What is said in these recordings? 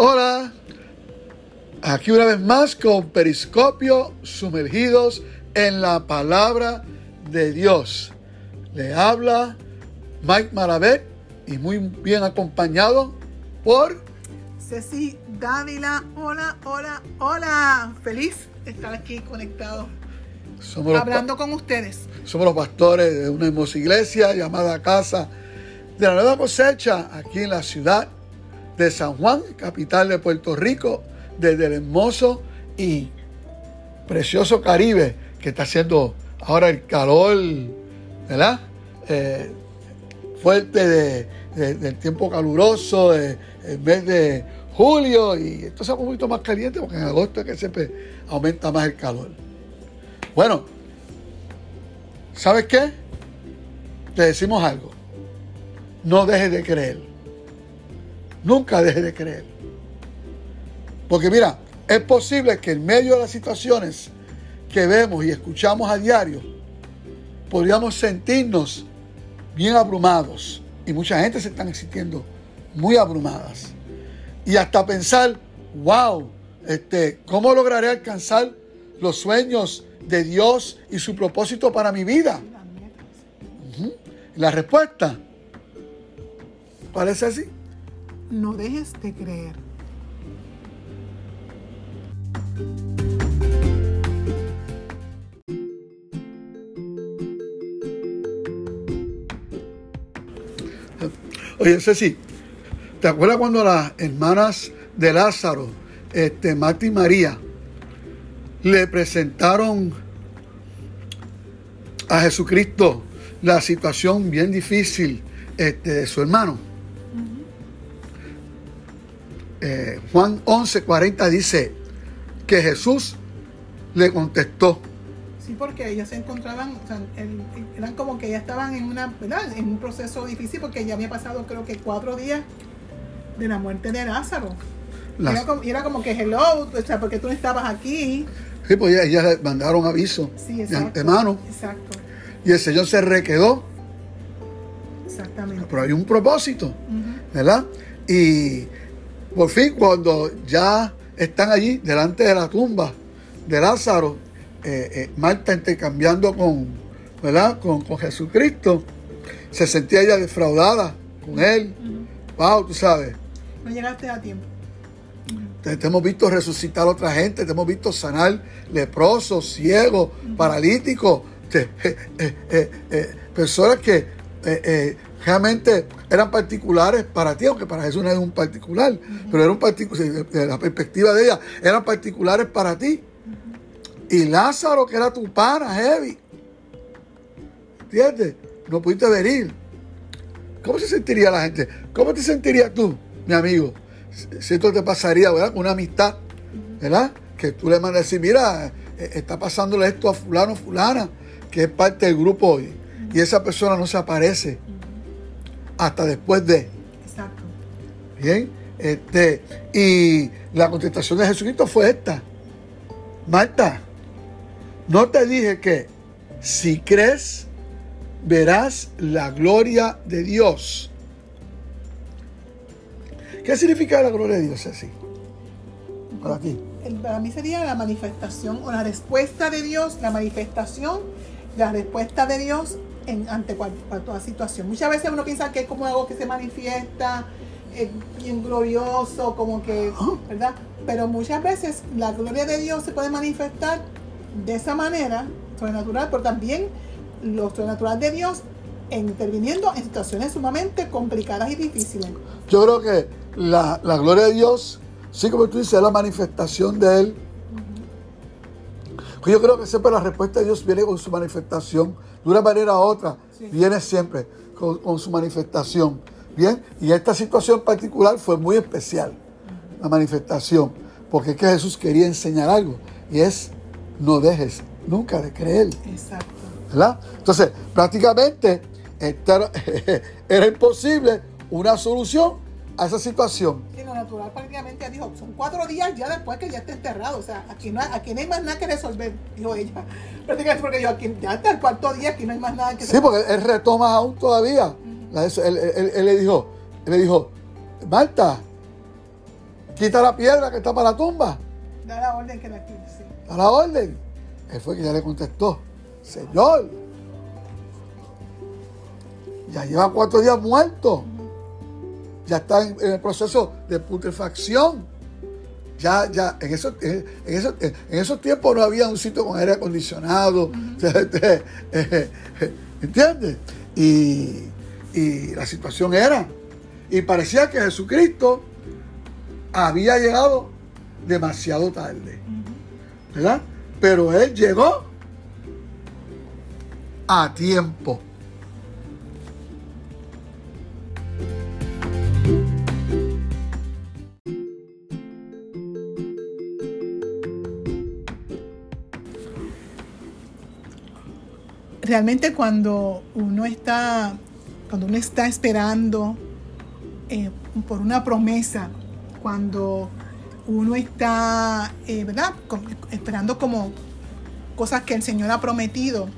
Hola, aquí una vez más con Periscopio sumergidos en la palabra de Dios. Le habla Mike Maravet y muy bien acompañado por Ceci Dávila. Hola, hola, hola. Feliz estar aquí conectado, somos hablando con ustedes. somos los pastores de una hermosa iglesia llamada Casa de la Nueva Cosecha aquí en la ciudad de San Juan, capital de Puerto Rico, desde el hermoso y precioso Caribe que está haciendo ahora el calor, ¿verdad? Eh, fuerte de- de- del tiempo caluroso, de- el mes de julio, y esto es un poquito más caliente porque en agosto es que siempre aumenta más el calor. Bueno, ¿sabes qué? Te decimos algo. No dejes de creer. Nunca dejes de creer. Porque mira, es posible que en medio de las situaciones que vemos y escuchamos a diario, podríamos sentirnos bien abrumados. Y mucha gente se están sintiendo muy abrumadas. Y hasta pensar, wow, este, ¿cómo lograré alcanzar los sueños de Dios y su propósito para mi vida? La respuesta parece así. No dejes de creer. Oye, Ceci, ¿te acuerdas cuando las hermanas de Lázaro, este, Marta y María, le presentaron a Jesucristo la situación bien difícil este, de su hermano? Eh, Juan 11, 40 dice que Jesús le contestó, Sí, porque ellas se encontraban, o sea, el- eran como que ya estaban en una, ¿verdad? En un proceso difícil porque ya había pasado creo que cuatro días de la muerte de Lázaro. Las- Era como, era como que hello, o sea, porque tú no estabas aquí. sí, pues ellas, ellas le mandaron aviso Sí, de exacto. antemano Exacto, y el Señor se requedó, exactamente. pero hay un propósito. ¿verdad? Y por fin cuando ya están allí delante de la tumba de Lázaro, eh, eh, Marta intercambiando con, ¿verdad? Con, con Jesucristo, se sentía ella defraudada con él. Wow, tú sabes, No llegaste a tiempo. te, te hemos visto resucitar a otra gente, te hemos visto sanar leprosos, ciegos, paralíticos, te- eh, personas que realmente eran particulares para ti, aunque para Jesús no es un particular, pero era un particular, desde la perspectiva de ella, eran particulares para ti. Y Lázaro, que era tu pana, heavy, ¿entiendes? No pudiste venir. ¿Cómo se sentiría la gente? ¿Cómo te sentirías tú, mi amigo? Si- esto te pasaría, ¿verdad? Con una amistad, ¿verdad? Que tú le mandas a decir, mira, eh, está pasándole esto a fulano, fulana, que es parte del grupo hoy. Y esa persona no se aparece hasta después de. Exacto. Bien. Este, y la contestación de Jesucristo fue esta. Marta, no te dije que si crees, verás la gloria de Dios. ¿Qué significa la gloria de Dios así? Para ti. Para mí sería la manifestación o la respuesta de Dios, la manifestación, la respuesta de Dios en, ante cual- cual- toda situación. Muchas veces uno piensa que es como algo que se manifiesta eh, bien glorioso, como que, ¿verdad? Pero muchas veces la gloria de Dios se puede manifestar de esa manera, sobrenatural, pero también lo sobrenatural de Dios interviniendo en situaciones sumamente complicadas y difíciles. Yo creo que la, la gloria de Dios, sí como tú dices, es la manifestación de Él. Yo creo que siempre la respuesta de Dios viene con su manifestación. De una manera u otra, Sí. viene siempre con, con su manifestación. Bien, y esta situación particular fue muy especial, la manifestación, porque es que Jesús quería enseñar algo, y es, no dejes nunca de creer. Exacto. ¿verdad? Entonces, prácticamente era, era imposible una solución a esa situación. Natural prácticamente dijo, son cuatro días ya después que ya está enterrado. O sea, aquí no hay, aquí no hay más nada que resolver, dijo ella. Prácticamente porque yo aquí ya hasta el cuarto día aquí no hay más nada que Sí, porque él retoma aún todavía. Él le dijo, él le dijo, Marta, quita la piedra que está para la tumba. Da la orden que la quite, sí. Da la orden. Él fue que ya le contestó, Señor, ya lleva cuatro días muerto. Ya está en, el proceso de putrefacción. Ya, ya, en esos, en, esos, en esos tiempos no había un sitio con aire acondicionado. ¿Entiendes? Y, y la situación era. Y parecía que Jesucristo había llegado demasiado tarde. ¿Verdad? Pero Él llegó a tiempo. Realmente cuando uno está, cuando uno está esperando eh, por una promesa, cuando uno está, eh, ¿verdad? esperando como cosas que el Señor ha prometido,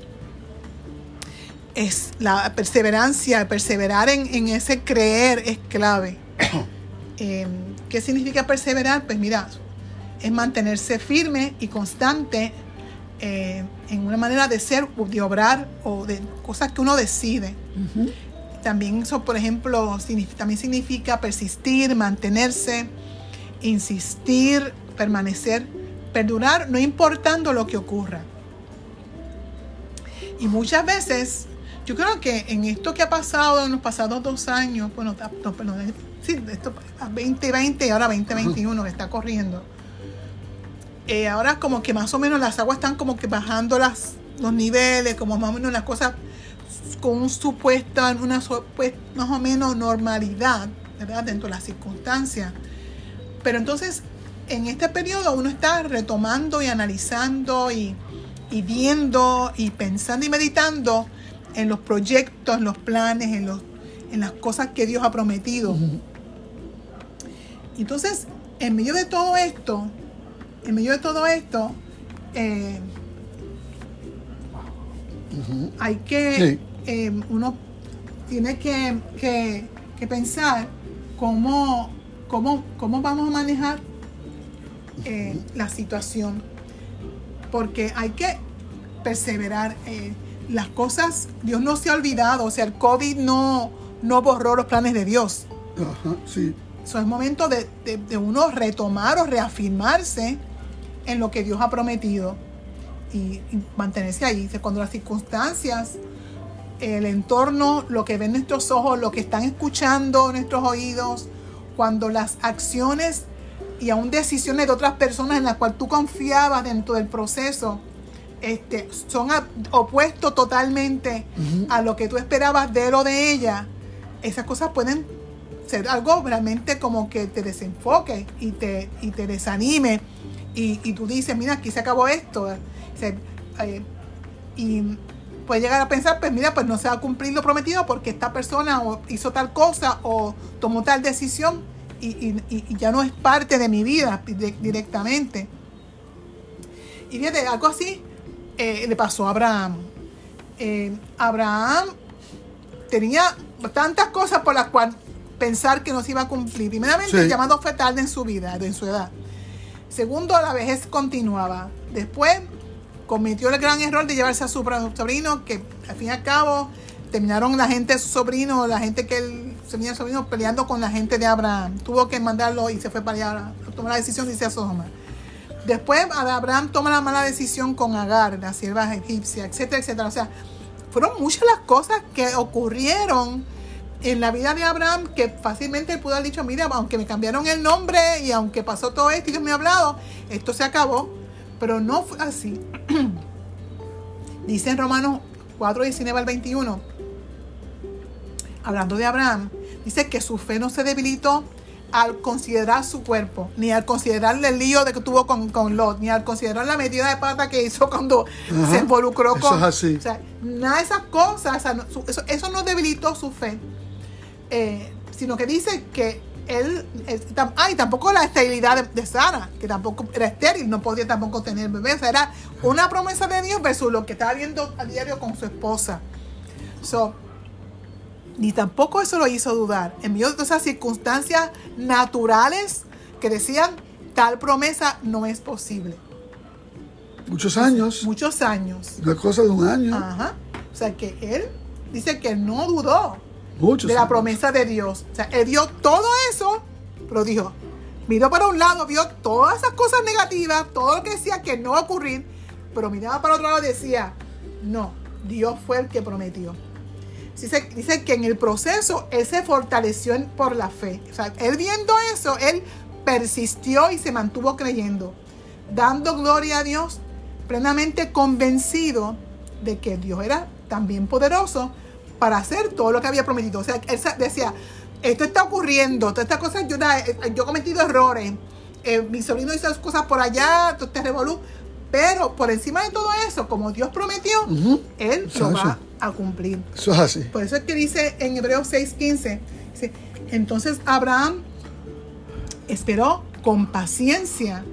es la perseverancia, perseverar en, ese creer es clave. Eh, ¿Qué significa perseverar? Pues mira, es mantenerse firme y constante eh, en una manera de ser, de obrar o de cosas que uno decide. También eso, por ejemplo, también significa persistir, mantenerse, insistir, permanecer, perdurar, no importando lo que ocurra. Y muchas veces, yo creo que en esto que ha pasado en los pasados dos años, bueno, no, perdón, sí, esto 2020 y ahora 2021 que está corriendo, eh, ahora como que más o menos las aguas están como que bajando las, los niveles, como más o menos las cosas con un supuesto, una pues, más o menos normalidad, ¿verdad? Dentro de las circunstancias. Pero entonces, en este periodo uno está retomando y analizando y, viendo y pensando y meditando en los proyectos, en los planes, en, los, en las cosas que Dios ha prometido. Entonces, en medio de todo esto, en medio de todo esto, eh, hay que, eh, uno tiene que, pensar cómo, cómo, cómo, vamos a manejar eh, la situación. Porque hay que perseverar. las cosas, Dios no se ha olvidado, o sea, el COVID no, no borró los planes de Dios. Ajá, sí. Eso es momento de, de, uno retomar o reafirmarse en lo que Dios ha prometido y, mantenerse ahí. Cuando las circunstancias, el entorno, lo que ven nuestros ojos, lo que están escuchando nuestros oídos, cuando las acciones y aún decisiones de otras personas en las cuales tú confiabas dentro del proceso, este, son opuestos totalmente a lo que tú esperabas de él o de ella, esas cosas pueden ser algo realmente como que te desenfoque y te, y te desanime y, tú dices, mira, aquí se acabó esto. Eh, y puedes llegar a pensar, pues mira, pues no se va a cumplir lo prometido porque esta persona hizo tal cosa o tomó tal decisión y, ya no es parte de mi vida directamente. Y fíjate, algo así eh, le pasó a Abraham. Eh, Abraham tenía tantas cosas por las cuales pensar que no se iba a cumplir. Primeramente, el llamado fue tarde en su vida, en su edad. Segundo, la vejez continuaba. Después cometió el gran error de llevarse a su sobrino, que al fin y al cabo terminaron la gente de su sobrino, la gente que él tenía sobrino peleando con la gente de Abraham. Tuvo que mandarlo y se fue para allá, tomó la decisión de irse a. Después Abraham toma la mala decisión con Agar, la sierva egipcia, etcétera, etcétera. O sea, fueron muchas las cosas que ocurrieron en la vida de Abraham que fácilmente él pudo haber dicho, mira, aunque me cambiaron el nombre y aunque pasó todo esto y Dios me ha hablado, esto se acabó. Pero no fue así. Dice en Romanos 4, 19 al 21, hablando de Abraham, dice que su fe no se debilitó al considerar su cuerpo, ni al considerar el lío de que tuvo con, con Lot, ni al considerar la medida de pata que hizo cuando se involucró con... Eso así. O sea, nada de esas cosas, eso, eso no debilitó su fe. Eh, sino que dice que él, ay, tampoco la esterilidad de, Sara, que tampoco era estéril, no podía tampoco tener bebé, era una promesa de Dios versus lo que estaba viendo a diario con su esposa. So, ni tampoco eso lo hizo dudar. En medio de esas circunstancias naturales que decían tal promesa no es posible. Muchos años. Muchos años. Es cosa de un año. Ajá. O sea que él dice que no dudó Muchos de la años. promesa de Dios. O sea, él vio todo eso, pero dijo, miró para un lado, vio todas esas cosas negativas, todo lo que decía que no va a ocurrir, pero miraba para otro lado y decía, no, Dios fue el que prometió. Dice, dice que en el proceso él se fortaleció por la fe. O sea, él viendo eso, él persistió y se mantuvo creyendo, dando gloria a Dios, plenamente convencido de que Dios era también poderoso para hacer todo lo que había prometido. O sea, él decía, esto está ocurriendo, todas estas cosas, yo, eh, yo he cometido errores, eh, mi sobrino hizo cosas por allá, todo este revolú, pero por encima de todo eso, como Dios prometió, Ujú. Él Eso, lo va a cumplir. Eso es así. Por eso es que dice en Hebreos 6:15, dice, entonces Abraham esperó con paciencia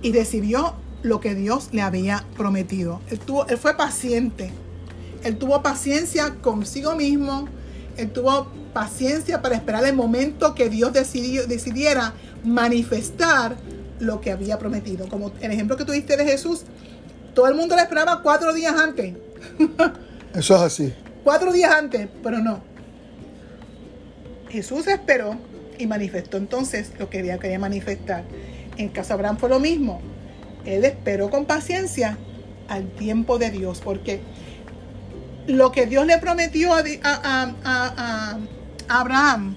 y recibió lo que Dios le había prometido. Él, tuvo, él fue paciente. Él tuvo paciencia consigo mismo. Él tuvo paciencia para esperar el momento que Dios decidió- decidiera manifestar lo que había prometido. Como el ejemplo que tuviste de Jesús, todo el mundo le esperaba cuatro días antes. Eso es así. Cuatro días antes, pero no. Jesús esperó y manifestó entonces lo que quería, quería manifestar. En de Abraham fue lo mismo. Él esperó con paciencia al tiempo de Dios, porque lo que Dios le prometió a, Di- a- a- a- a Abraham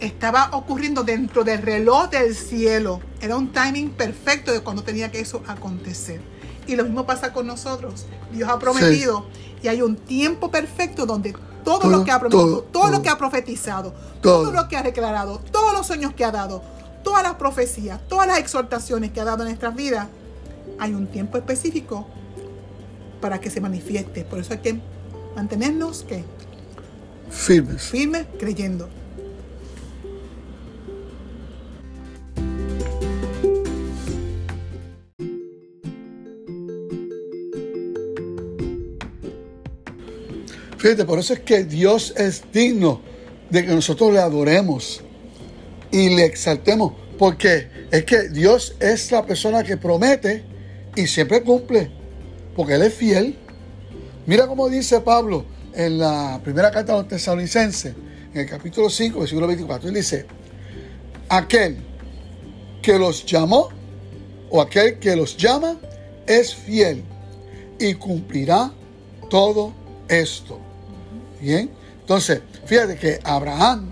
estaba ocurriendo dentro del reloj del cielo. Era un timing perfecto de cuando tenía que eso acontecer. Y lo mismo pasa con nosotros. Dios ha prometido y hay un tiempo perfecto donde todo, Todo, lo que ha prometido, todo, todo, lo que ha profetizado, todo. Todo. lo que ha declarado, todos los sueños que ha dado, todas las profecías, todas las exhortaciones que ha dado en nuestras vidas, hay un tiempo específico para que se manifieste. Por eso hay que mantenernos ¿qué? Firmes. firmes creyendo. Fíjate, por eso es que Dios es digno de que nosotros le adoremos y le exaltemos. Porque es que Dios es la persona que promete y siempre cumple. Porque Él es fiel. Mira cómo dice Pablo en la primera carta a los tesalonicenses, en el capítulo 5, versículo 24. Él dice, aquel que los llamó o aquel que los llama es fiel y cumplirá todo esto. Bien, entonces, fíjate que Abraham,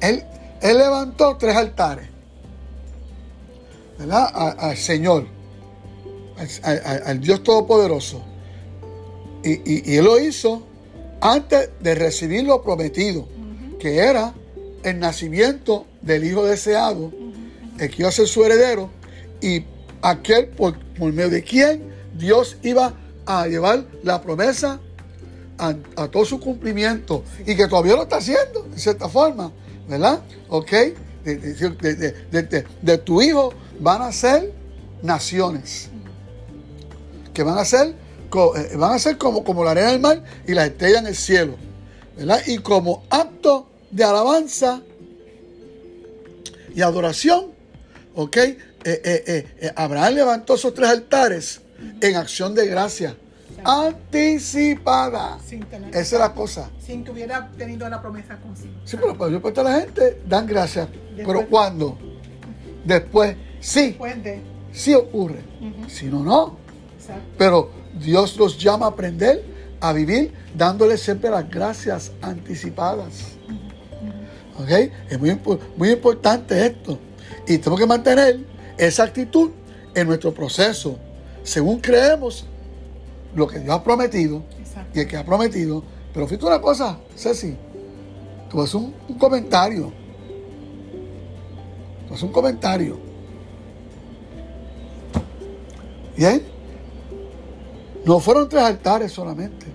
él, levantó tres altares, ¿verdad? Al Señor, al Dios Todopoderoso. Y, y- y él lo hizo antes de recibir lo prometido, que era el nacimiento del Hijo deseado, el que iba a ser su heredero, y aquel por, por medio de quien Dios iba a llevar la promesa a, a todo su cumplimiento y que todavía lo está haciendo, en cierta forma, ¿verdad? ¿Ok? De, de- de- de- tu hijo van a ser naciones, que van a ser, van a ser como, como la arena del mar y las estrellas en el cielo, ¿verdad? Y como acto de alabanza y adoración, ¿ok? Eh, eh, eh, eh, Abraham levantó esos tres altares en acción de gracia, anticipada. Sin, tener- Esa es la cosa. sin que hubiera tenido la promesa consigo. Sí, pero para yo a la gente dan gracias. Después. Pero cuando después sí, Después de. sí ocurre. Si no, no. Exacto. Pero Dios los llama a aprender a vivir dándole siempre las gracias anticipadas. ¿Ok? Es muy, muy importante esto. Y tenemos que mantener esa actitud en nuestro proceso. Según creemos lo que Dios ha prometido Exacto. y el que ha prometido. Pero fíjate una cosa, Ceci. Tú haces un, un comentario. Tú haces un comentario. Bien. No fueron tres altares solamente.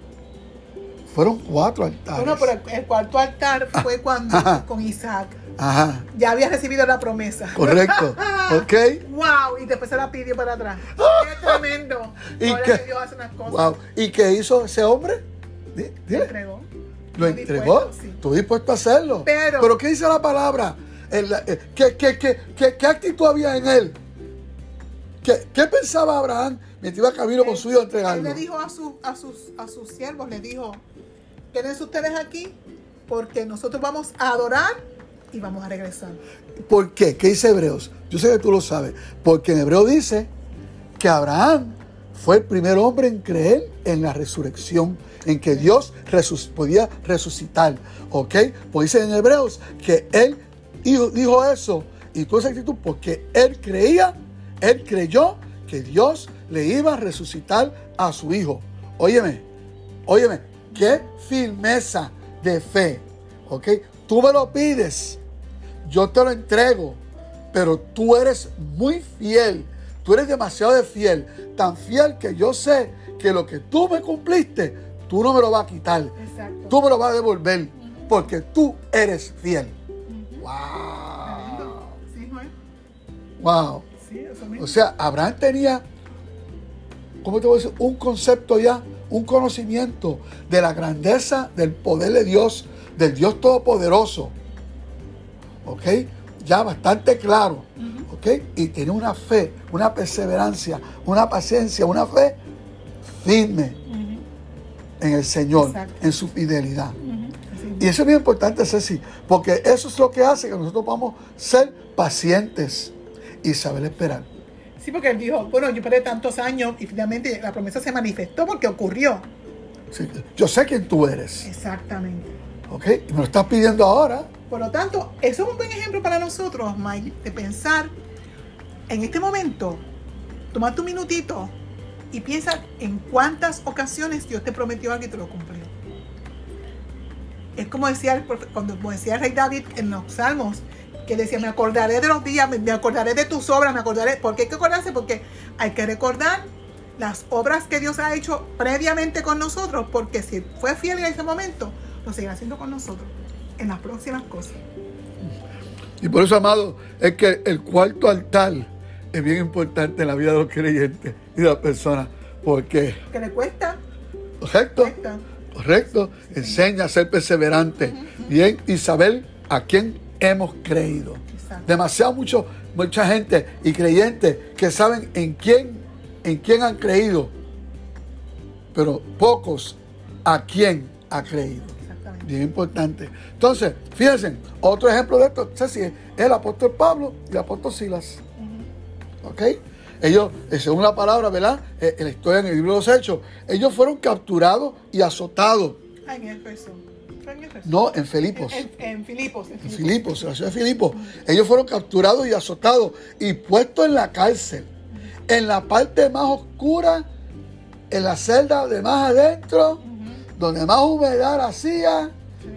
Fueron cuatro altares. Bueno, pero el, el cuarto altar fue cuando Ajá. con Isaac Ajá. ya había recibido la promesa. Correcto. ¿Ok? ¡Wow! Y después se la pidió para atrás. ¡Qué tremendo! ¿Y Ahora que Dios hace unas cosas. Wow. ¿Y qué hizo ese hombre? Lo entregó. Lo entregó. sí. Estoy dispuesto a hacerlo. Pero- ¿qué dice la palabra? en la- eh, ¿qué, qué, qué, qué- qué actitud había en él? ¿Qué, qué pensaba Abraham mientras iba camino con su hijo a Él entregarlo? le dijo a, su- a, sus, a sus siervos, le dijo, quédense ustedes aquí porque nosotros vamos a adorar y vamos a regresar. ¿Por qué? ¿Qué dice Hebreos? Yo sé que tú lo sabes. Porque en Hebreo dice que Abraham fue el primer hombre en creer en la resurrección, en que Dios resus- podía resucitar. ¿Ok? Pues dice en Hebreos que él dijo, dijo eso y tuvo esa actitud porque él creía, él creyó que Dios le iba a resucitar a su hijo. Óyeme, óyeme, qué firmeza de fe. ¿Ok? Tú me lo pides yo te lo entrego, pero tú eres muy fiel. Tú eres demasiado de fiel, tan fiel que yo sé que lo que tú me cumpliste, tú no me lo vas a quitar. Exacto. Tú me lo vas a devolver, porque tú eres fiel. Wow. Sí. Wow. Sí, eso mismo. O sea, Abraham tenía, ¿cómo te voy a decir? Un concepto ya, un conocimiento de la grandeza del poder de Dios, del Dios Todopoderoso. ¿Ok? Ya bastante claro. ¿Ok? Y tenía una fe, una perseverancia, una paciencia, una fe firme en el Señor, Exacto. en su fidelidad. Y eso es bien importante, Ceci, porque eso es lo que hace que nosotros podamos ser pacientes y saber esperar. Sí, porque él dijo, bueno, yo esperé tantos años y finalmente la promesa se manifestó porque ocurrió. Sí, Yo sé quién tú eres, Exactamente. ¿ok? Y me lo estás pidiendo ahora. Por lo tanto, eso es un buen ejemplo para nosotros, Mike, de pensar en este momento, tomar tu minutito y piensa en cuántas ocasiones Dios te prometió algo y te lo cumplió. Es como decía el, cuando, como decía el rey David en los salmos, que decía, me acordaré de los días, me, acordaré de tus obras, me acordaré. ¿Por qué hay que acordarse? Porque hay que recordar las obras que Dios ha hecho previamente con nosotros, porque si fue fiel en ese momento, lo seguirá haciendo con nosotros en las próximas cosas. Y por eso, amado, es que el cuarto altar es bien importante en la vida de los creyentes y de las personas. Porque, Que le cuesta, correcto, cuesta. correcto, enseña a ser perseverante bien, y saber a quién hemos creído. Exacto. Demasiado mucho, mucha gente y creyentes que saben en quién, en quién han creído, pero pocos a quién ha creído. Bien importante. Entonces, fíjense, otro ejemplo de esto, Ceci, es el apóstol Pablo y el apóstol Silas. ¿Ok? Ellos, eh, según la palabra, ¿verdad? Eh, en la historia en el libro de los Hechos, ellos fueron capturados y azotados. En. No, en Filipos. En, en Filipos. En Filipos. Filipos, en la ciudad de Filipos. Ellos fueron capturados y azotados y puestos en la cárcel. En la parte más oscura, en la celda de más adentro, donde más humedad hacía,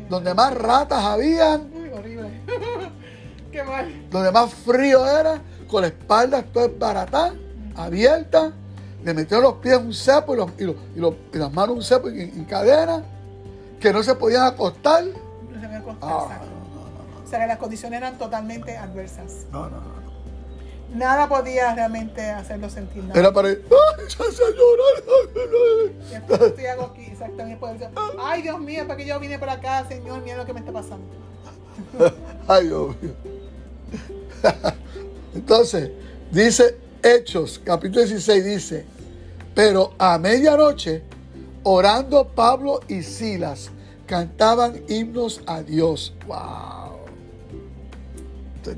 donde más ratas habían, Uy, horrible. Qué mal. donde más frío era, con la espalda toda baratada, abierta, le metieron los pies en un cepo y, los- y los- y los- y las manos en un cepo en, en cadena, que no se podían acostar. No se me acostó, Ah, exacto. O sea que las condiciones eran totalmente adversas. No, no. Nada podía realmente hacerlo sentir nada. Era para ¡Ay, ya después estoy hago aquí, exactamente. Decir, Ay, Dios mío, ¿para qué yo vine por acá, Señor? Mira lo que me está pasando. Ay, Dios mío. Entonces, dice Hechos, capítulo 16, dice, pero a medianoche, orando Pablo y Silas, cantaban himnos a Dios. ¡Wow!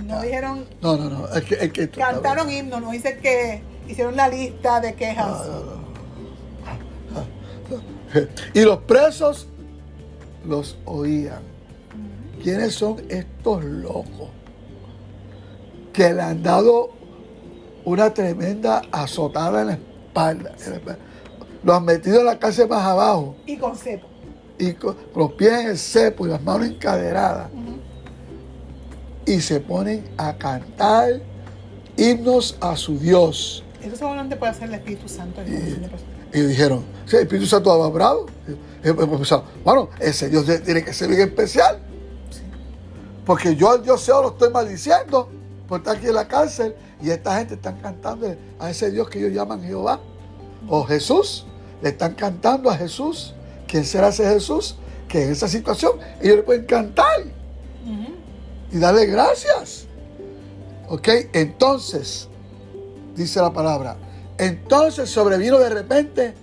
No dijeron, No, no, no. Es que, es que cantaron himnos, no dice que hicieron la lista de quejas. Y los presos los oían. ¿Quiénes son estos locos? Que le han dado una tremenda azotada en la espalda. Los han metido en la cárcel más abajo Y con cepo. Y con los pies en el cepo y las manos encadenadas. Y se ponen a cantar himnos a su Dios. Eso solamente puede hacer el Espíritu Santo. de personas. Y dijeron, si el Espíritu Santo va bravo. Y bueno, ese Dios tiene que ser bien especial. Porque yo al Dios lo estoy maldiciendo por estar aquí en la cárcel. Y esta gente están cantando a ese Dios que ellos llaman Jehová. O Jesús. Le están cantando a Jesús. ¿Quién será ese Jesús? Que en esa situación ellos le pueden cantar. Y darle gracias. ¿Ok? Entonces, dice la palabra, entonces sobrevino de repente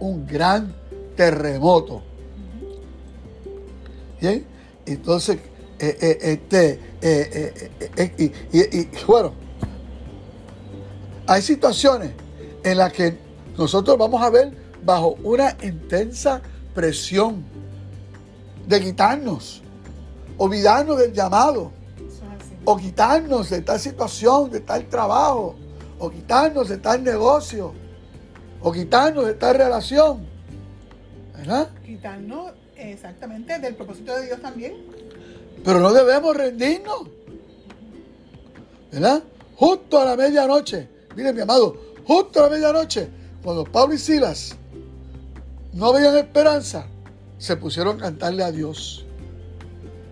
un gran terremoto. ¿Bien? Entonces, eh, eh, este, eh, y, bueno, hay situaciones en las que nosotros vamos a ver bajo una intensa presión de quitarnos, olvidarnos del llamado, o quitarnos de tal situación, de tal trabajo, o quitarnos de tal negocio, o quitarnos de tal relación. ¿Verdad? Quitarnos exactamente del propósito de Dios también. Pero no debemos rendirnos. ¿Verdad? Justo a la medianoche, mire mi amado, justo a la medianoche, cuando Pablo y Silas no veían esperanza, se pusieron a cantarle a Dios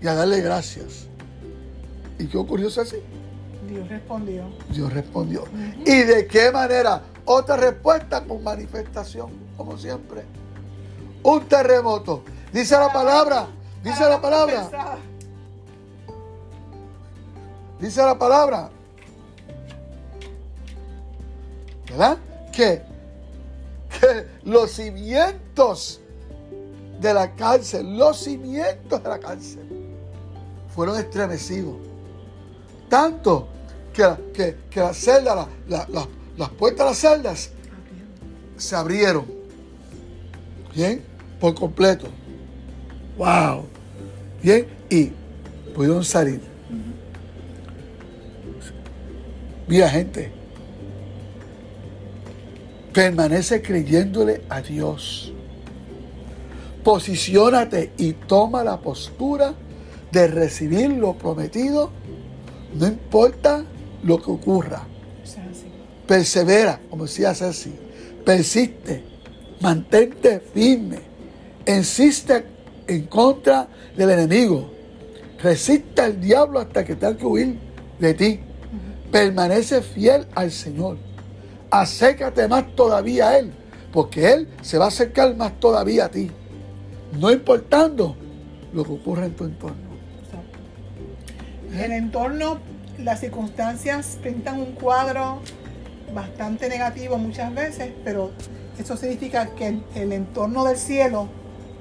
y a darle gracias. ¿Y qué ocurrió así? Dios respondió. Dios respondió. ¿Y de qué manera? Otra respuesta con manifestación, como siempre. Un terremoto. Dice la palabra. Dice la palabra. Dice la palabra. ¿Verdad? Que, que los cimientos de la cárcel, los cimientos de la cárcel, fueron estremecidos. Tanto que, que, las celdas, las puertas de las celdas se abrieron. Bien, por completo. Wow. Bien, y pudieron salir. Mira, gente, permanece creyéndole a Dios. Posiciónate y toma la postura de recibir lo prometido, no importa lo que ocurra. Persevera, como decía Ceci, persiste, mantente firme, insiste en contra del enemigo, resiste al diablo hasta que tenga que huir de ti, permanece fiel al Señor, acércate más todavía a Él, porque Él se va a acercar más todavía a ti no importando lo que ocurre en tu entorno. En el entorno, las circunstancias pintan un cuadro bastante negativo muchas veces, pero eso significa que el, entorno del cielo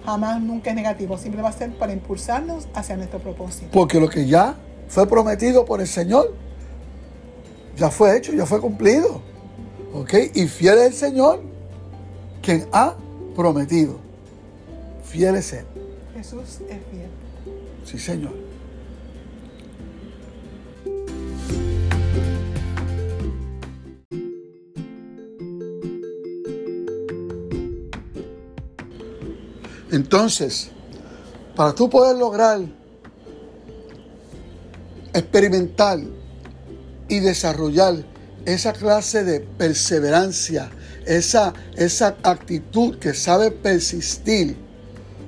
jamás nunca es negativo, siempre va a ser para impulsarnos hacia nuestro propósito. Porque lo que ya fue prometido por el Señor, ya fue hecho, ya fue cumplido. ¿Ok? Y fiel es el Señor quien ha prometido fiel es Él. Jesús es fiel. Sí, Señor. Entonces, para tú poder lograr experimentar y desarrollar esa clase de perseverancia, esa, esa actitud que sabe persistir,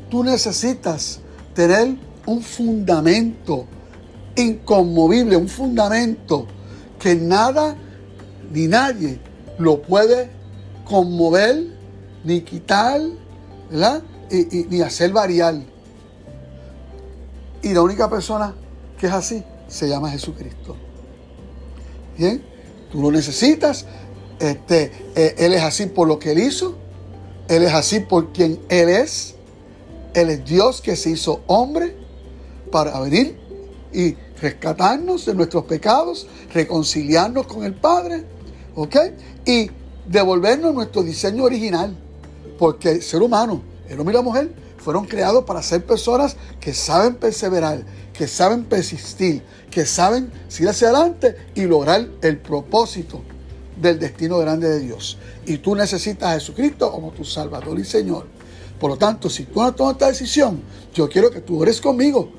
tú necesitas tener un fundamento inconmovible, un fundamento que nada ni nadie lo puede conmover, ni quitar, ¿verdad? Y, ni hacer variar. Y la única persona que es así se llama Jesucristo. Bien, tú lo necesitas. Este, eh, él es así por lo que él hizo. Él es así por quien él es. Él es Dios que se hizo hombre para venir y rescatarnos de nuestros pecados, reconciliarnos con el Padre, ¿ok? Y devolvernos nuestro diseño original, porque el ser humano, el hombre y la mujer, fueron creados para ser personas que saben perseverar, que saben persistir, que saben ir hacia adelante y lograr el propósito del destino grande de Dios. Y tú necesitas a Jesucristo como tu Salvador y Señor. Por lo tanto, si tú no tomas esta decisión, yo quiero que tú ores conmigo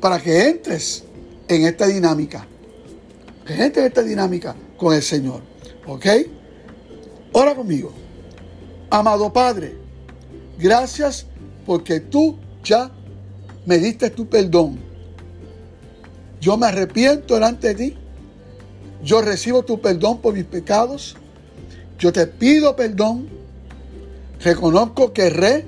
para que entres en esta dinámica. Que entres en esta dinámica con el Señor. ¿Ok? Ora conmigo. Amado Padre, gracias porque tú ya me diste tu perdón. Yo me arrepiento delante de ti. Yo recibo tu perdón por mis pecados. Yo te pido perdón Reconozco que erré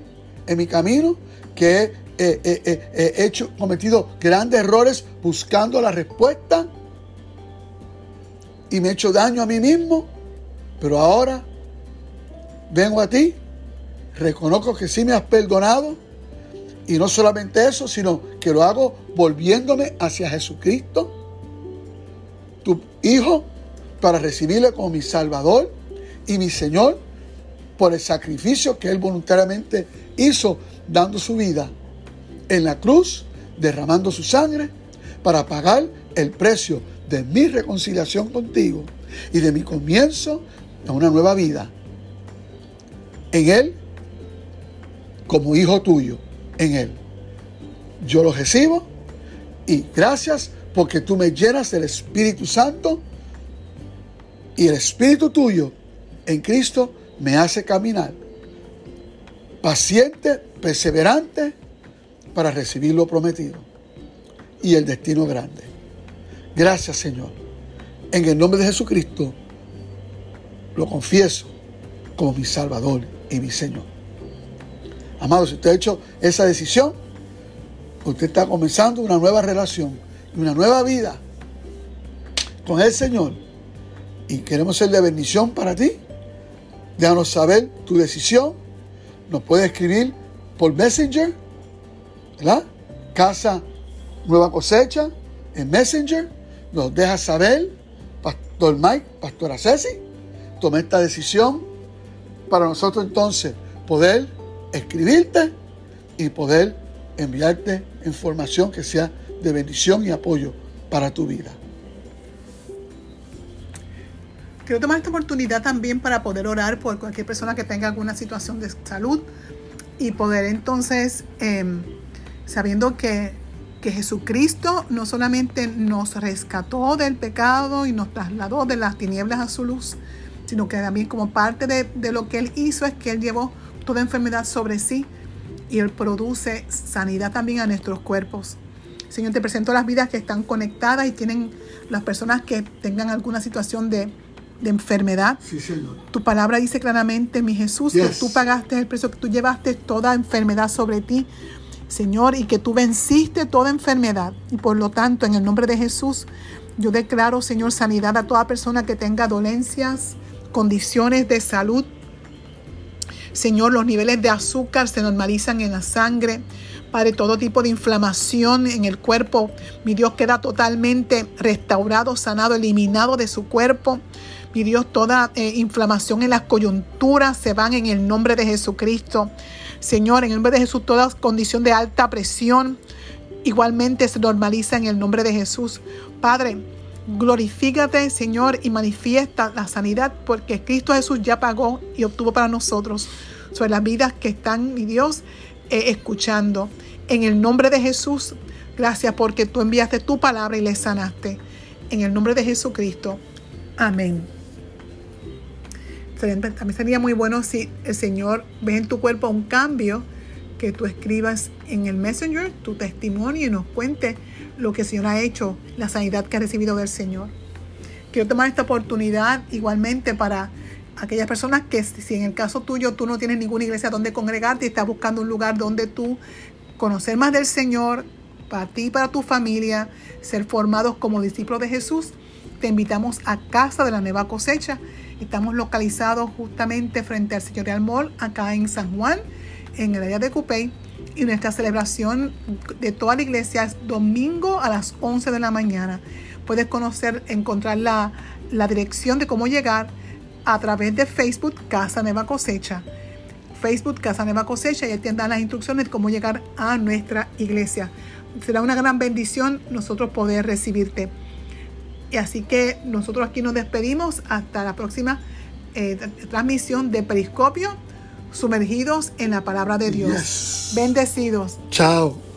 en mi camino, que eh, he hecho, cometido grandes errores buscando la respuesta y me he hecho daño a mí mismo, pero ahora vengo a ti, reconozco que sí me has perdonado y no solamente eso, sino que lo hago volviéndome hacia Jesucristo, tu Hijo, para recibirle como mi Salvador y mi Señor por el sacrificio que Él voluntariamente hizo dando su vida en la cruz, derramando su sangre para pagar el precio de mi reconciliación contigo y de mi comienzo a una nueva vida. En Él, como hijo tuyo, en Él. Yo lo recibo y gracias porque tú me llenas del Espíritu Santo y el Espíritu tuyo en Cristo me hace caminar paciente, perseverante para recibir lo prometido y el destino grande. Gracias Señor. En el nombre de Jesucristo lo confieso como mi Salvador y mi Señor. Amado, si usted ha hecho esa decisión, usted está comenzando una nueva relación y una nueva vida con el Señor. Y queremos ser de bendición para ti Déjanos saber tu decisión. Nos puedes escribir por Messenger, ¿verdad? Casa Nueva Cosecha en Messenger. Nos deja saber, Pastor Mike, Pastora Ceci, tomé esta decisión para nosotros entonces poder escribirte y poder enviarte información que sea de bendición y apoyo para tu vida. Quiero tomar esta oportunidad también para poder orar por cualquier persona que tenga alguna situación de salud y poder entonces, em, sabiendo que, que Jesucristo no solamente nos rescató del pecado y nos trasladó de las tinieblas a su luz, sino que también como parte de, de lo que Él hizo es que Él llevó toda enfermedad sobre sí y Él produce sanidad también a nuestros cuerpos. Señor, te presento las vidas que están conectadas y tienen las personas que tengan alguna situación de de enfermedad. Sí, Señor. Tu palabra dice claramente, mi Jesús, que tú pagaste el precio, que tú llevaste toda enfermedad sobre ti, Señor, y que tú venciste toda enfermedad. Y por lo tanto, en el nombre de Jesús, yo declaro, Señor, sanidad a toda persona que tenga dolencias, condiciones de salud. Señor, los niveles de azúcar se normalizan en la sangre. Padre, todo tipo de inflamación en el cuerpo, mi Dios queda totalmente restaurado, sanado, eliminado de su cuerpo. Mi Dios, toda eh, inflamación en las coyunturas se van en el nombre de Jesucristo. Señor, en el nombre de Jesús, toda condición de alta presión igualmente se normaliza en el nombre de Jesús. Padre, glorifícate, Señor, y manifiesta la sanidad porque Cristo Jesús ya pagó y obtuvo para nosotros sobre las vidas que están, mi Dios, eh, escuchando. En el nombre de Jesús, gracias porque tú enviaste tu palabra y le sanaste. En el nombre de Jesucristo. Amén. También sería muy bueno si el Señor ve en tu cuerpo un cambio, que tú escribas en el Messenger tu testimonio y nos cuente lo que el Señor ha hecho, la sanidad que ha recibido del Señor. Quiero tomar esta oportunidad igualmente para aquellas personas que si en el caso tuyo tú no tienes ninguna iglesia donde congregarte y estás buscando un lugar donde tú conocer más del Señor, para ti y para tu familia, ser formados como discípulos de Jesús, te invitamos a Casa de la Nueva Cosecha Estamos localizados justamente frente al Señorial Mall, acá en San Juan, en el área de Cupey. Y nuestra celebración de toda la iglesia es domingo a las 11 de la mañana. Puedes conocer, encontrar la, la dirección de cómo llegar a través de Facebook Casa Nueva Cosecha. Facebook Casa Nueva Cosecha y ahí te dan las instrucciones de cómo llegar a nuestra iglesia. Será una gran bendición nosotros poder recibirte. Y así que nosotros aquí nos despedimos hasta la próxima eh, transmisión de Periscopio, sumergidos en la palabra de Dios. Bendecidos. Chao.